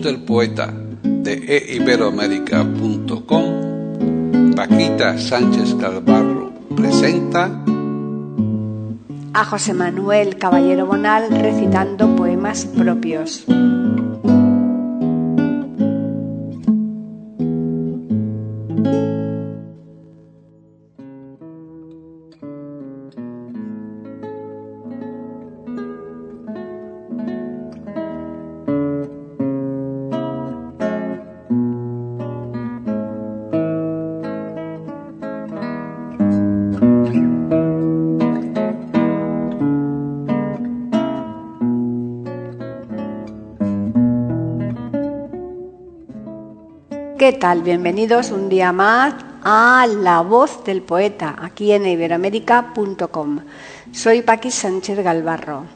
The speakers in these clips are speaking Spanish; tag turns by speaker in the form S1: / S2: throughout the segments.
S1: Del poeta de eiberoamérica.com, Paquita Sánchez Calvarro presenta
S2: a José Manuel Caballero Bonal recitando poemas propios. ¿Qué tal? Bienvenidos un día más a La Voz del Poeta, aquí en iberoamérica.com. Soy Paqui Sánchez Galvarro.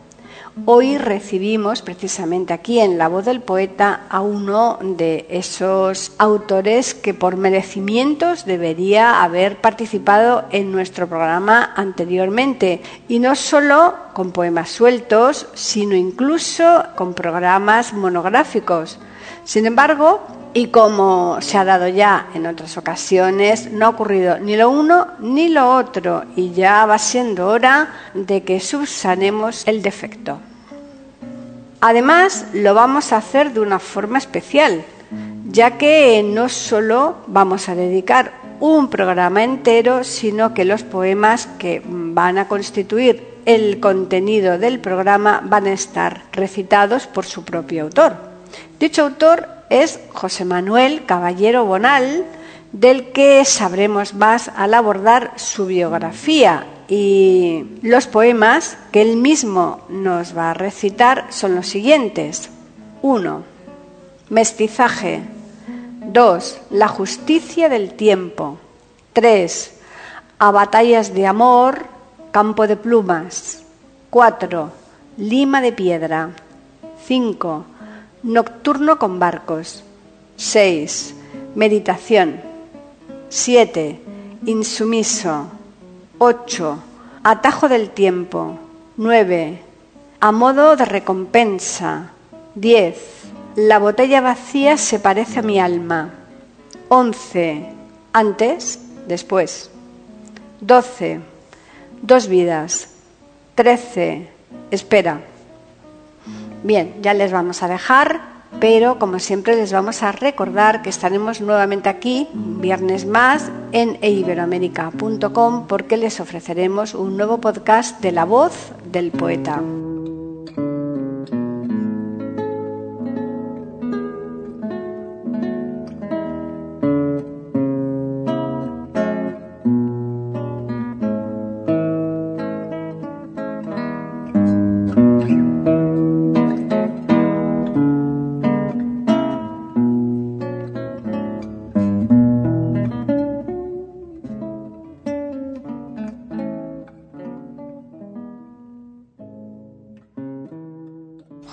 S2: Hoy recibimos precisamente aquí en La Voz del Poeta a uno de esos autores que por merecimientos debería haber participado en nuestro programa anteriormente y no solo con poemas sueltos, sino incluso con programas monográficos. Sin embargo, y como se ha dado ya en otras ocasiones, no ha ocurrido ni lo uno ni lo otro y ya va siendo hora de que subsanemos el defecto. Además, lo vamos a hacer de una forma especial, ya que no solo vamos a dedicar un programa entero, sino que los poemas que van a constituir el contenido del programa van a estar recitados por su propio autor. Dicho autor es José Manuel Caballero Bonal, del que sabremos más al abordar su biografía y los poemas que él mismo nos va a recitar son los siguientes. 1. Mestizaje. 2. La justicia del tiempo. 3. A batallas de amor, campo de plumas. 4. Lima de piedra. 5. Nocturno con barcos. 6. Meditación. 7. Insumiso. 8. Atajo del tiempo. 9. A modo de recompensa. 10. La botella vacía se parece a mi alma. 11. Antes, después. 12. Dos vidas. 13. Espera. Bien, ya les vamos a dejar, pero como siempre les vamos a recordar que estaremos nuevamente aquí, viernes más, en iberoamérica.com porque les ofreceremos un nuevo podcast de la voz del poeta.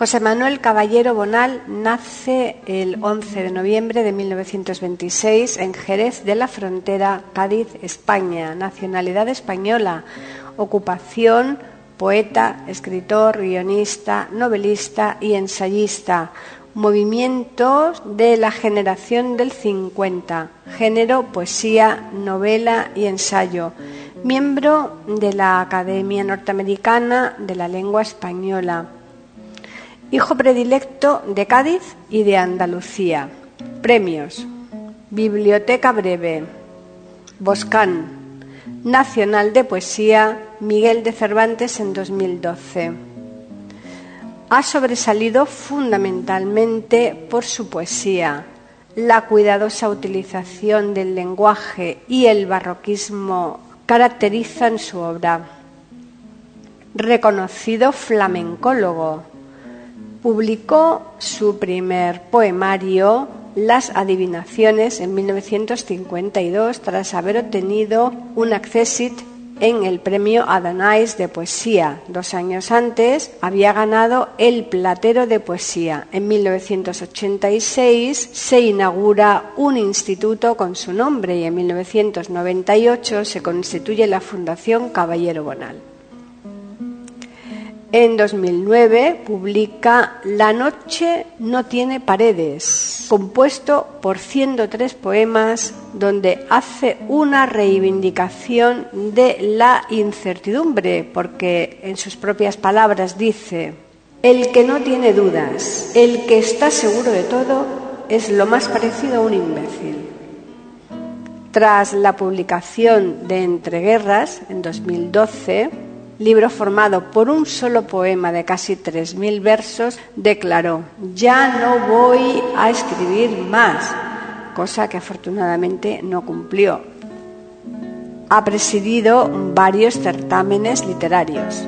S2: José Manuel Caballero Bonal nace el 11 de noviembre de 1926 en Jerez de la Frontera, Cádiz, España. Nacionalidad española. Ocupación poeta, escritor, guionista, novelista y ensayista. Movimientos de la generación del 50. Género, poesía, novela y ensayo. Miembro de la Academia Norteamericana de la Lengua Española Hijo predilecto de Cádiz y de Andalucía. Premios. Biblioteca Breve. Boscán. Nacional de Poesía Miguel de Cervantes en 2012. Ha sobresalido fundamentalmente por su poesía, la cuidadosa utilización del lenguaje y el barroquismo caracterizan su obra. Reconocido flamencólogo, publicó su primer poemario, Las Adivinaciones, en 1952, tras haber obtenido un accessit en el premio Adonais de poesía. Dos años antes había ganado el Platero de Poesía. En 1986 se inaugura un instituto con su nombre y en 1998 se constituye la Fundación Caballero Bonal. En 2009 publica La noche no tiene paredes, compuesto por 103 poemas donde hace una reivindicación de la incertidumbre, porque en sus propias palabras dice, el que no tiene dudas, el que está seguro de todo, es lo más parecido a un imbécil. Tras la publicación de Entreguerras en 2012, libro formado por un solo poema de casi 3.000 versos, declaró, ya no voy a escribir más, cosa que afortunadamente no cumplió. Ha presidido varios certámenes literarios.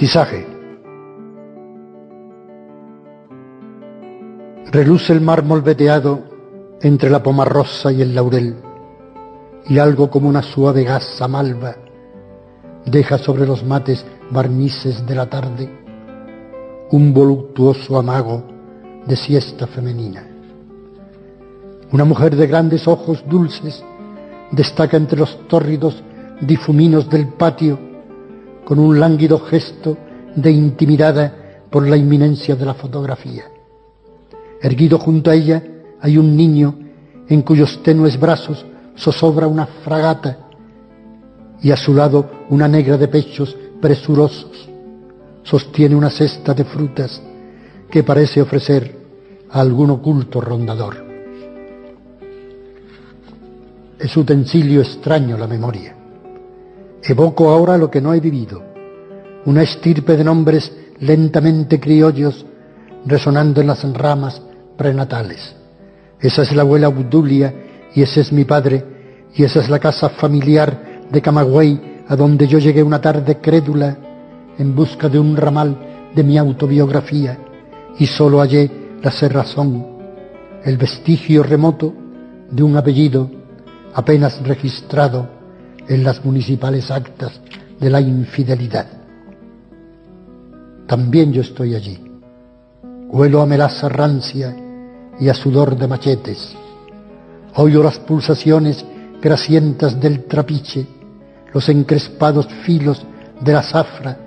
S3: Mestizaje. Reluce el mármol veteado entre la poma rosa y el laurel, y algo como una suave gasa malva deja sobre los mates barnices de la tarde un voluptuoso amago de siesta femenina. Una mujer de grandes ojos dulces destaca entre los tórridos difuminos del patio con un lánguido gesto de intimidada por la inminencia de la fotografía. Erguido junto a ella hay un niño en cuyos tenues brazos zozobra una fragata y a su lado una negra de pechos presurosos sostiene una cesta de frutas que parece ofrecer a algún oculto rondador. Es utensilio extraño la memoria. Evoco ahora lo que no he vivido, una estirpe de nombres lentamente criollos resonando en las ramas prenatales. Esa es la abuela Obdulia y ese es mi padre y esa es la casa familiar de Camagüey a donde yo llegué una tarde crédula en busca de un ramal de mi autobiografía y solo hallé la cerrazón, el vestigio remoto de un apellido apenas registrado en las municipales actas de la infidelidad. También yo estoy allí. Huelo a melaza rancia y a sudor de machetes. Oyo las pulsaciones grasientas del trapiche, los encrespados filos de la zafra.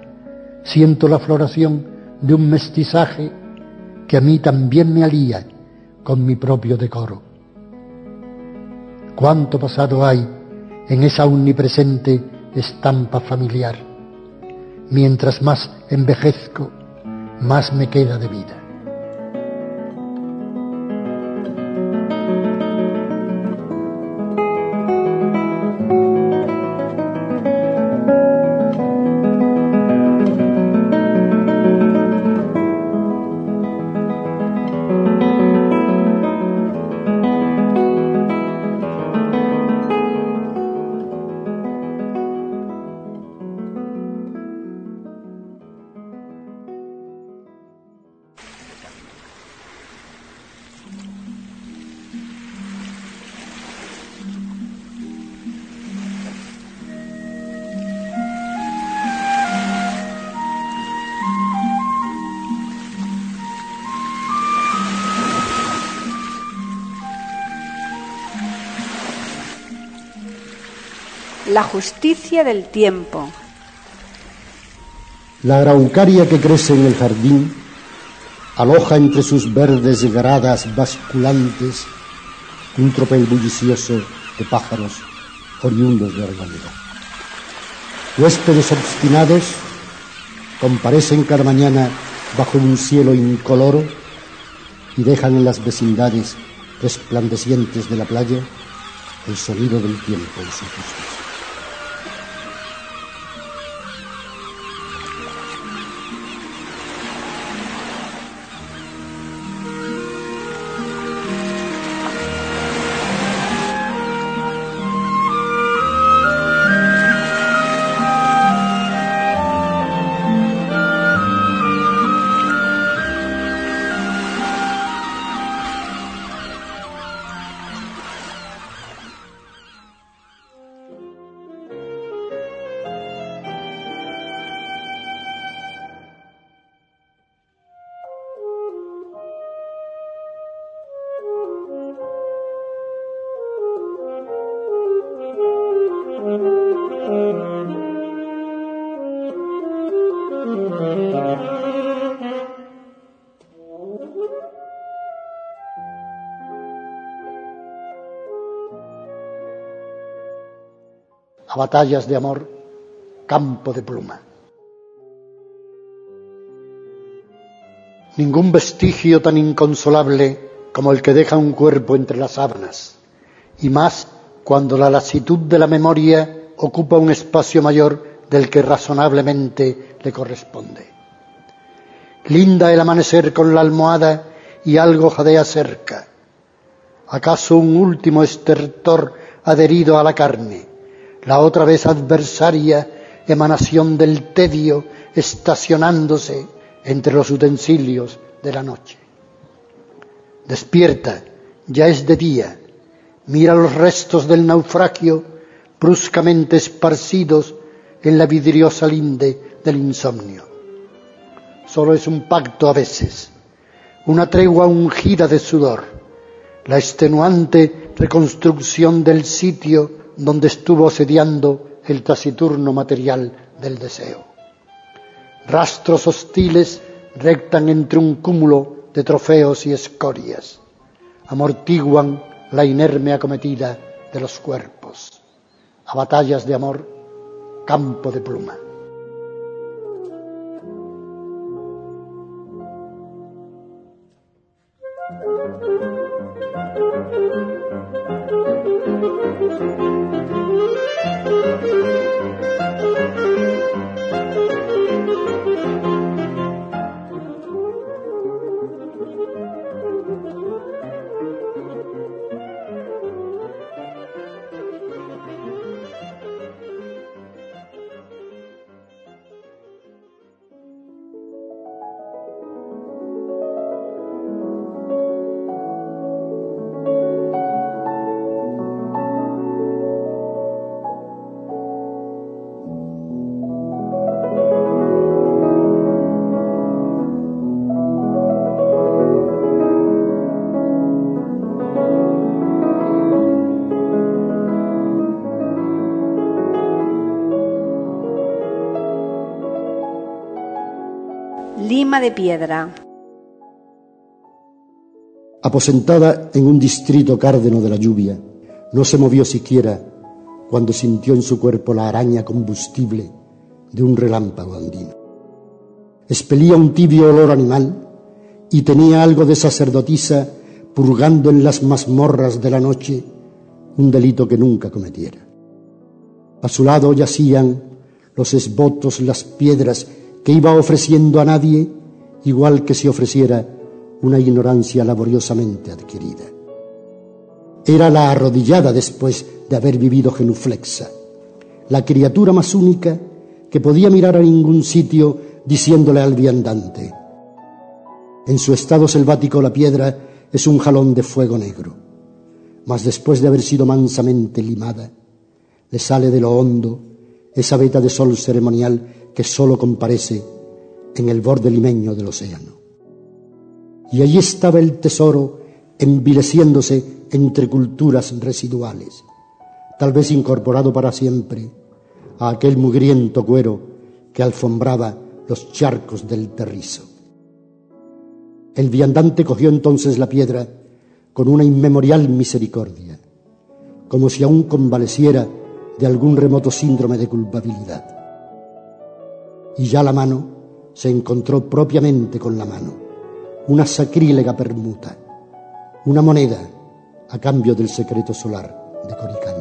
S3: Siento la floración de un mestizaje que a mí también me alía con mi propio decoro. Cuánto pasado hay en esa omnipresente estampa familiar. Mientras más envejezco, más me queda de vida.
S2: La justicia del tiempo.
S3: La araucaria que crece en el jardín aloja entre sus verdes gradas basculantes un tropel bullicioso de pájaros oriundos de Arboleda. Huéspedes obstinados comparecen cada mañana bajo un cielo incoloro y dejan en las vecindades resplandecientes de la playa el sonido del tiempo en su justicia. Batallas de amor, campo de pluma. Ningún vestigio tan inconsolable como el que deja un cuerpo entre las sábanas, y más cuando la lasitud de la memoria ocupa un espacio mayor del que razonablemente le corresponde. Linda el amanecer con la almohada y algo jadea cerca. ¿Acaso un último estertor adherido a la carne? La otra vez adversaria emanación del tedio estacionándose entre los utensilios de la noche. Despierta, ya es de día, mira los restos del naufragio bruscamente esparcidos en la vidriosa linde del insomnio. Solo es un pacto a veces, una tregua ungida de sudor, la extenuante reconstrucción del sitio donde estuvo sediando el taciturno material del deseo. Rastros hostiles rectan entre un cúmulo de trofeos y escorias, amortiguan la inerme acometida de los cuerpos. A batallas de amor, campo de pluma.
S2: De piedra.
S3: Aposentada en un distrito cárdeno de la lluvia, no se movió siquiera cuando sintió en su cuerpo la araña combustible de un relámpago andino. Expelía un tibio olor animal y tenía algo de sacerdotisa purgando en las mazmorras de la noche un delito que nunca cometiera. A su lado yacían los esbotos, las piedras que iba ofreciendo a nadie igual que si ofreciera una ignorancia laboriosamente adquirida. Era la arrodillada después de haber vivido genuflexa, la criatura más única que podía mirar a ningún sitio diciéndole al viandante. En su estado selvático la piedra es un jalón de fuego negro, mas después de haber sido mansamente limada, le sale de lo hondo esa veta de sol ceremonial que sólo comparece en el borde limeño del océano. Y allí estaba el tesoro envileciéndose entre culturas residuales, tal vez incorporado para siempre a aquel mugriento cuero que alfombraba los charcos del terrizo. El viandante cogió entonces la piedra con una inmemorial misericordia, como si aún convaleciera de algún remoto síndrome de culpabilidad. Y ya la mano se encontró propiamente con la mano, una sacrílega permuta, una moneda a cambio del secreto solar de Coricanchi.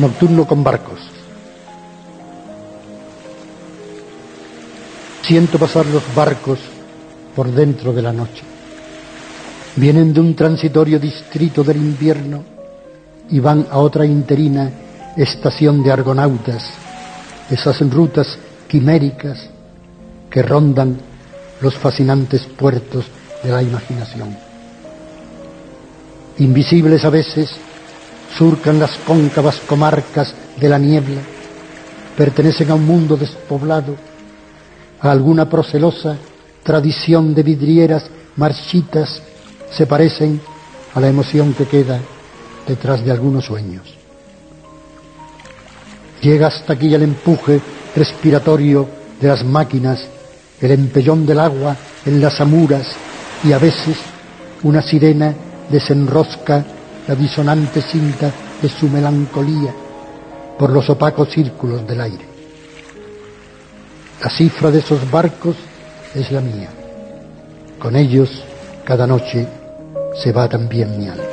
S3: nocturno con barcos. Siento pasar los barcos por dentro de la noche. Vienen de un transitorio distrito del invierno y van a otra interina estación de argonautas, esas rutas quiméricas que rondan los fascinantes puertos de la imaginación. Invisibles a veces, surcan las cóncavas comarcas de la niebla, pertenecen a un mundo despoblado, a alguna procelosa tradición de vidrieras marchitas, se parecen a la emoción que queda detrás de algunos sueños. Llega hasta aquí el empuje respiratorio de las máquinas, el empellón del agua en las amuras y a veces una sirena desenrosca la disonante cinta de su melancolía por los opacos círculos del aire. La cifra de esos barcos es la mía. Con ellos, cada noche, se va también mi alma.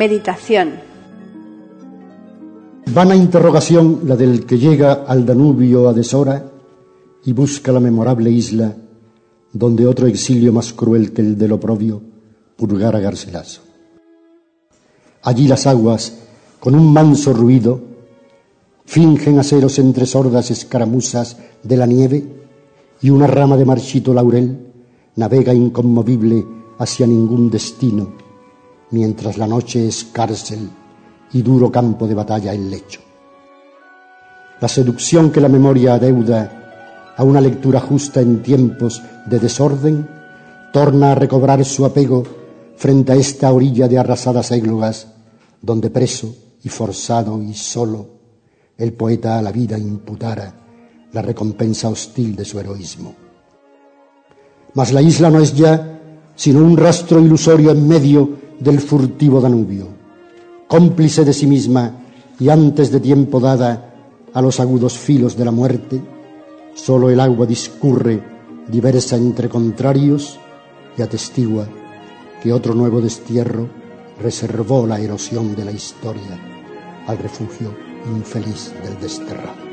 S2: Meditación.
S3: Vana interrogación la del que llega al Danubio a deshora y busca la memorable isla donde otro exilio más cruel que el del oprobio purgara Garcilaso. Allí las aguas, con un manso ruido, fingen aceros entre sordas escaramuzas de la nieve y una rama de marchito laurel navega inconmovible hacia ningún destino mientras la noche es cárcel y duro campo de batalla el lecho. La seducción que la memoria adeuda a una lectura justa en tiempos de desorden torna a recobrar su apego frente a esta orilla de arrasadas églogas donde preso y forzado y solo el poeta a la vida imputara la recompensa hostil de su heroísmo. Mas la isla no es ya sino un rastro ilusorio en medio del furtivo Danubio, cómplice de sí misma y antes de tiempo dada a los agudos filos de la muerte, solo el agua discurre diversa entre contrarios y atestigua que otro nuevo destierro reservó la erosión de la historia al refugio infeliz del desterrado.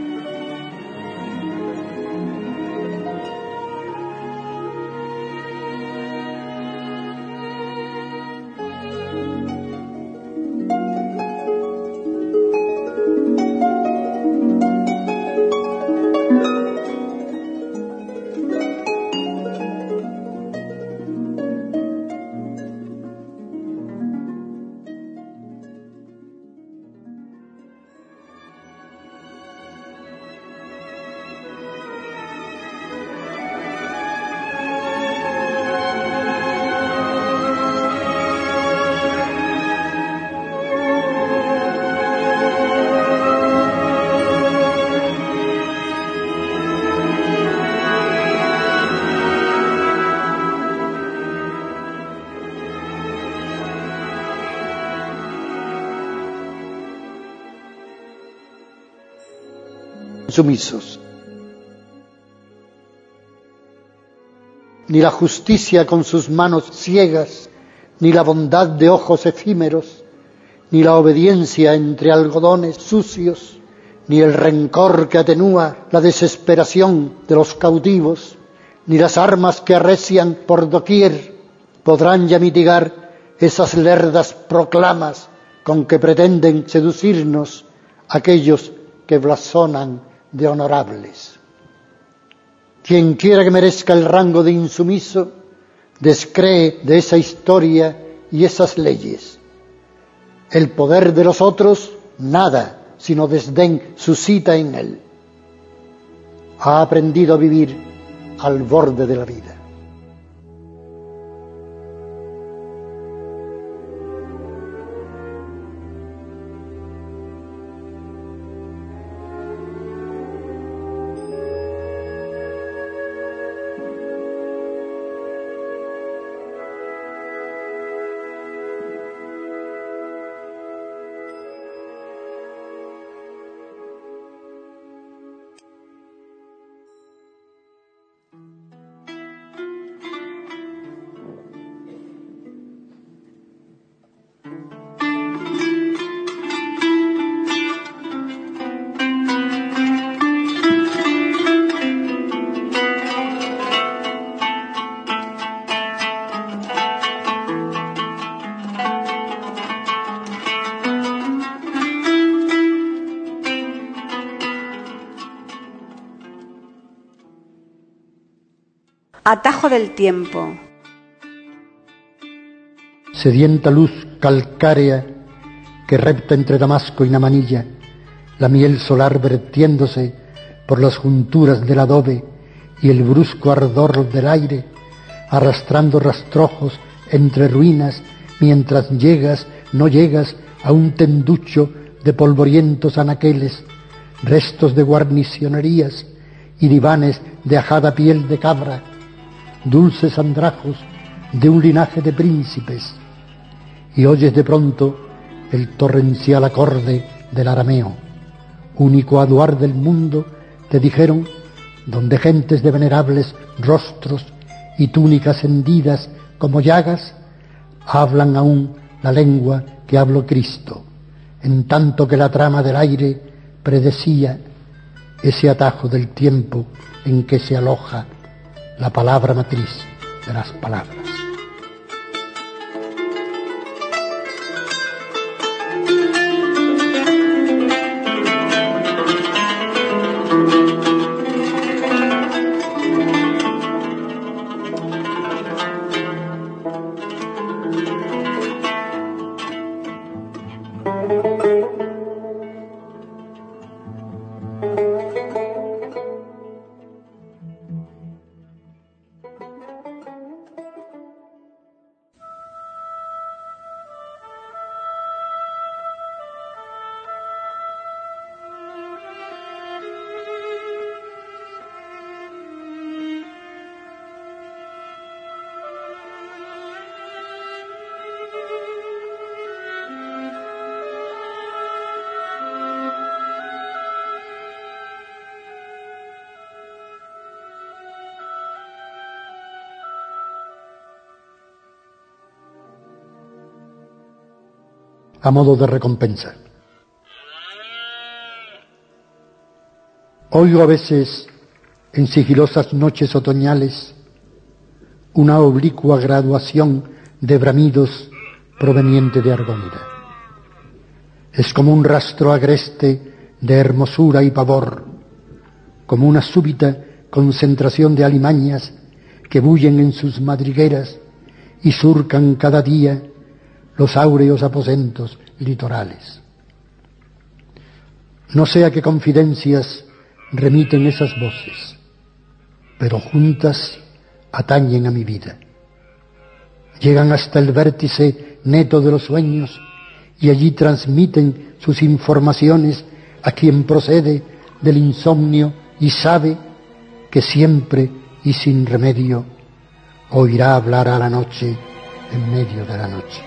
S3: Sumisos. Ni la justicia con sus manos ciegas, ni la bondad de ojos efímeros, ni la obediencia entre algodones sucios, ni el rencor que atenúa la desesperación de los cautivos, ni las armas que arrecian por doquier podrán ya mitigar esas lerdas proclamas con que pretenden seducirnos aquellos que blasonan de honorables. Quien quiera que merezca el rango de insumiso, descree de esa historia y esas leyes. El poder de los otros, nada, sino desdén suscita en él. Ha aprendido a vivir al borde de la vida.
S2: Atajo del tiempo.
S3: Sedienta luz calcárea que repta entre Damasco y Namanilla, la miel solar vertiéndose por las junturas del adobe y el brusco ardor del aire, arrastrando rastrojos entre ruinas mientras llegas, no llegas a un tenducho de polvorientos anaqueles, restos de guarnicionerías y divanes de ajada piel de cabra, dulces andrajos de un linaje de príncipes, y oyes de pronto el torrencial acorde del arameo, único aduar del mundo, te dijeron, donde gentes de venerables rostros y túnicas hendidas como llagas, hablan aún la lengua que habló Cristo, en tanto que la trama del aire predecía ese atajo del tiempo en que se aloja la palabra matriz de las palabras. A modo de recompensa. Oigo a veces, en sigilosas noches otoñales, una oblicua graduación de bramidos proveniente de Argónida. Es como un rastro agreste de hermosura y pavor, como una súbita concentración de alimañas que bullen en sus madrigueras y surcan cada día los áureos aposentos litorales. No sé a qué confidencias remiten esas voces, pero juntas atañen a mi vida. Llegan hasta el vértice neto de los sueños y allí transmiten sus informaciones a quien procede del insomnio y sabe que siempre y sin remedio oirá hablar a la noche en medio de la noche.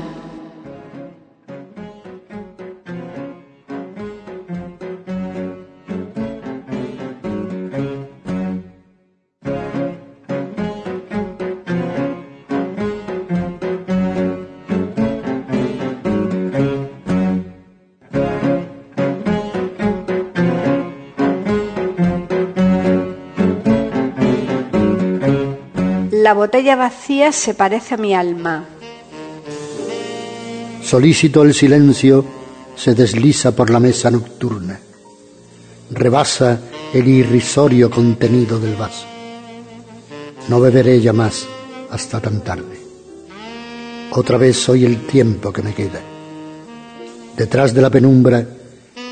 S2: botella vacía se parece a mi alma.
S3: Solícito el silencio se desliza por la mesa nocturna, rebasa el irrisorio contenido del vaso. No beberé ya más hasta tan tarde. Otra vez soy el tiempo que me queda. Detrás de la penumbra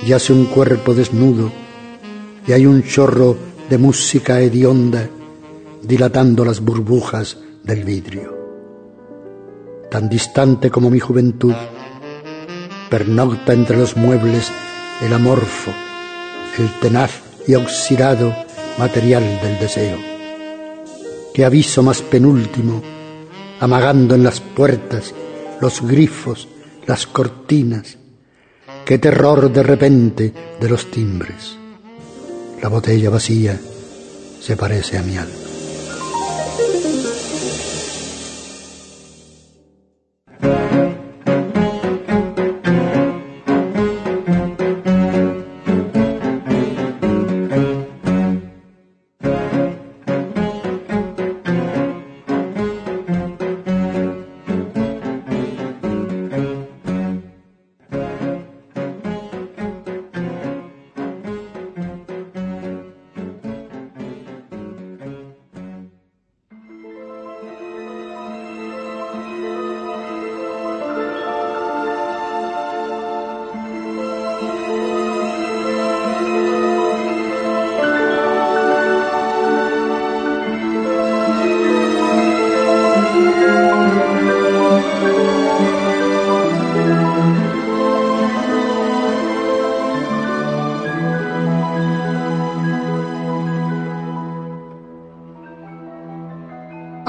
S3: yace un cuerpo desnudo y hay un chorro de música hedionda dilatando las burbujas del vidrio. Tan distante como mi juventud, pernocta entre los muebles el amorfo, el tenaz y oxidado material del deseo. Qué aviso más penúltimo, amagando en las puertas los grifos, las cortinas, qué terror de repente de los timbres. La botella vacía se parece a mi alma.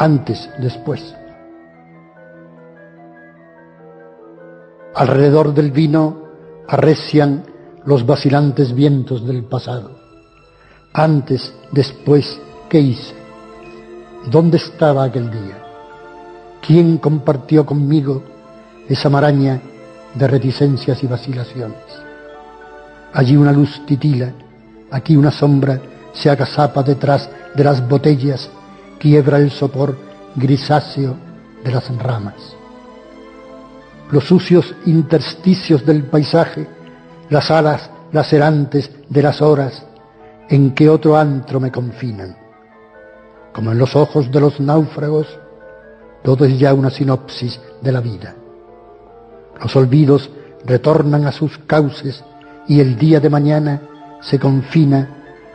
S3: Antes, después. Alrededor del vino arrecian los vacilantes vientos del pasado. Antes, después, ¿qué hice? ¿Dónde estaba aquel día? ¿Quién compartió conmigo esa maraña de reticencias y vacilaciones? Allí una luz titila, aquí una sombra se agazapa detrás de las botellas quiebra el sopor grisáceo de las ramas. Los sucios intersticios del paisaje, las alas lacerantes de las horas en que otro antro me confinan. Como en los ojos de los náufragos, todo es ya una sinopsis de la vida. Los olvidos retornan a sus cauces y el día de mañana se confina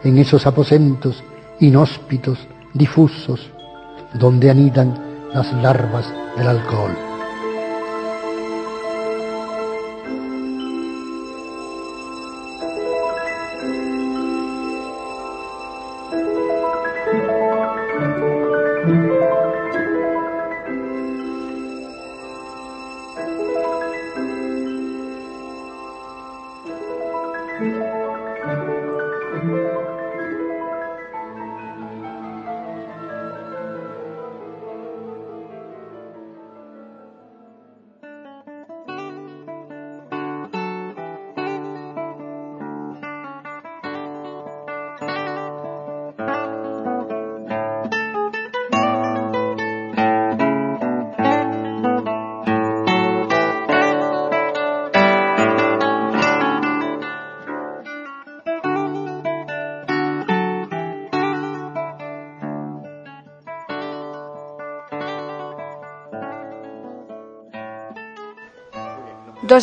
S3: en esos aposentos inhóspitos, difusos, donde anidan las larvas del alcohol.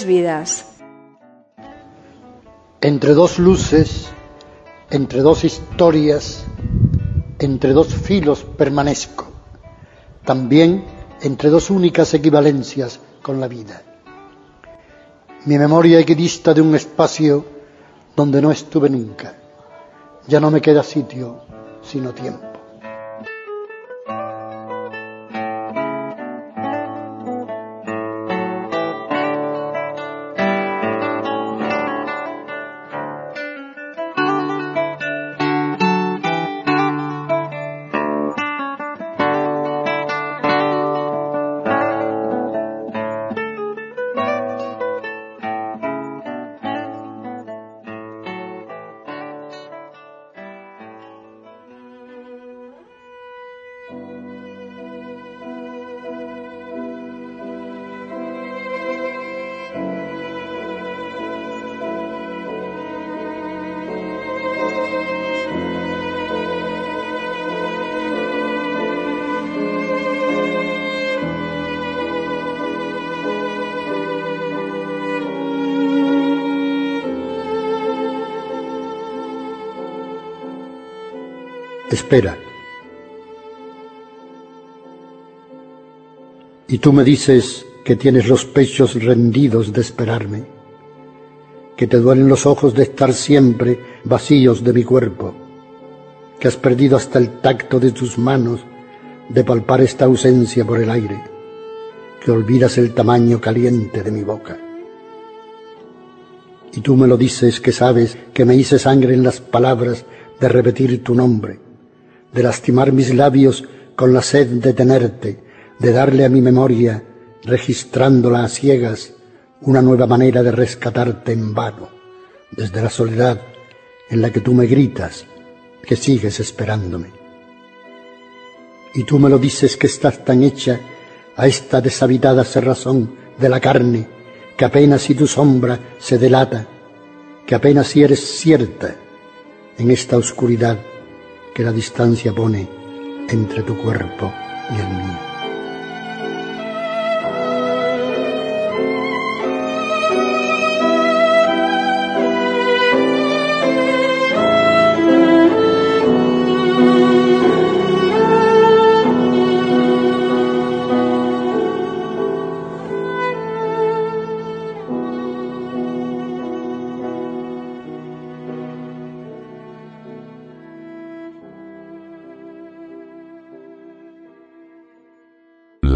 S2: Vidas.
S3: Entre dos luces, entre dos historias, entre dos filos permanezco. También entre dos únicas equivalencias con la vida. Mi memoria equidista de un espacio donde no estuve nunca. Ya no me queda sitio, sino tiempo. Espera. Y tú me dices que tienes los pechos rendidos de esperarme, que te duelen los ojos de estar siempre vacíos de mi cuerpo, que has perdido hasta el tacto de tus manos de palpar esta ausencia por el aire, que olvidas el tamaño caliente de mi boca. Y tú me lo dices que sabes que me hice sangre en las palabras de repetir tu nombre, de lastimar mis labios con la sed de tenerte, de darle a mi memoria, registrándola a ciegas, una nueva manera de rescatarte en vano, desde la soledad en la que tú me gritas que sigues esperándome. Y tú me lo dices que estás tan hecha a esta deshabitada cerrazón de la carne, que apenas si tu sombra se delata, que apenas si eres cierta en esta oscuridad que la distancia pone entre tu cuerpo y el mío.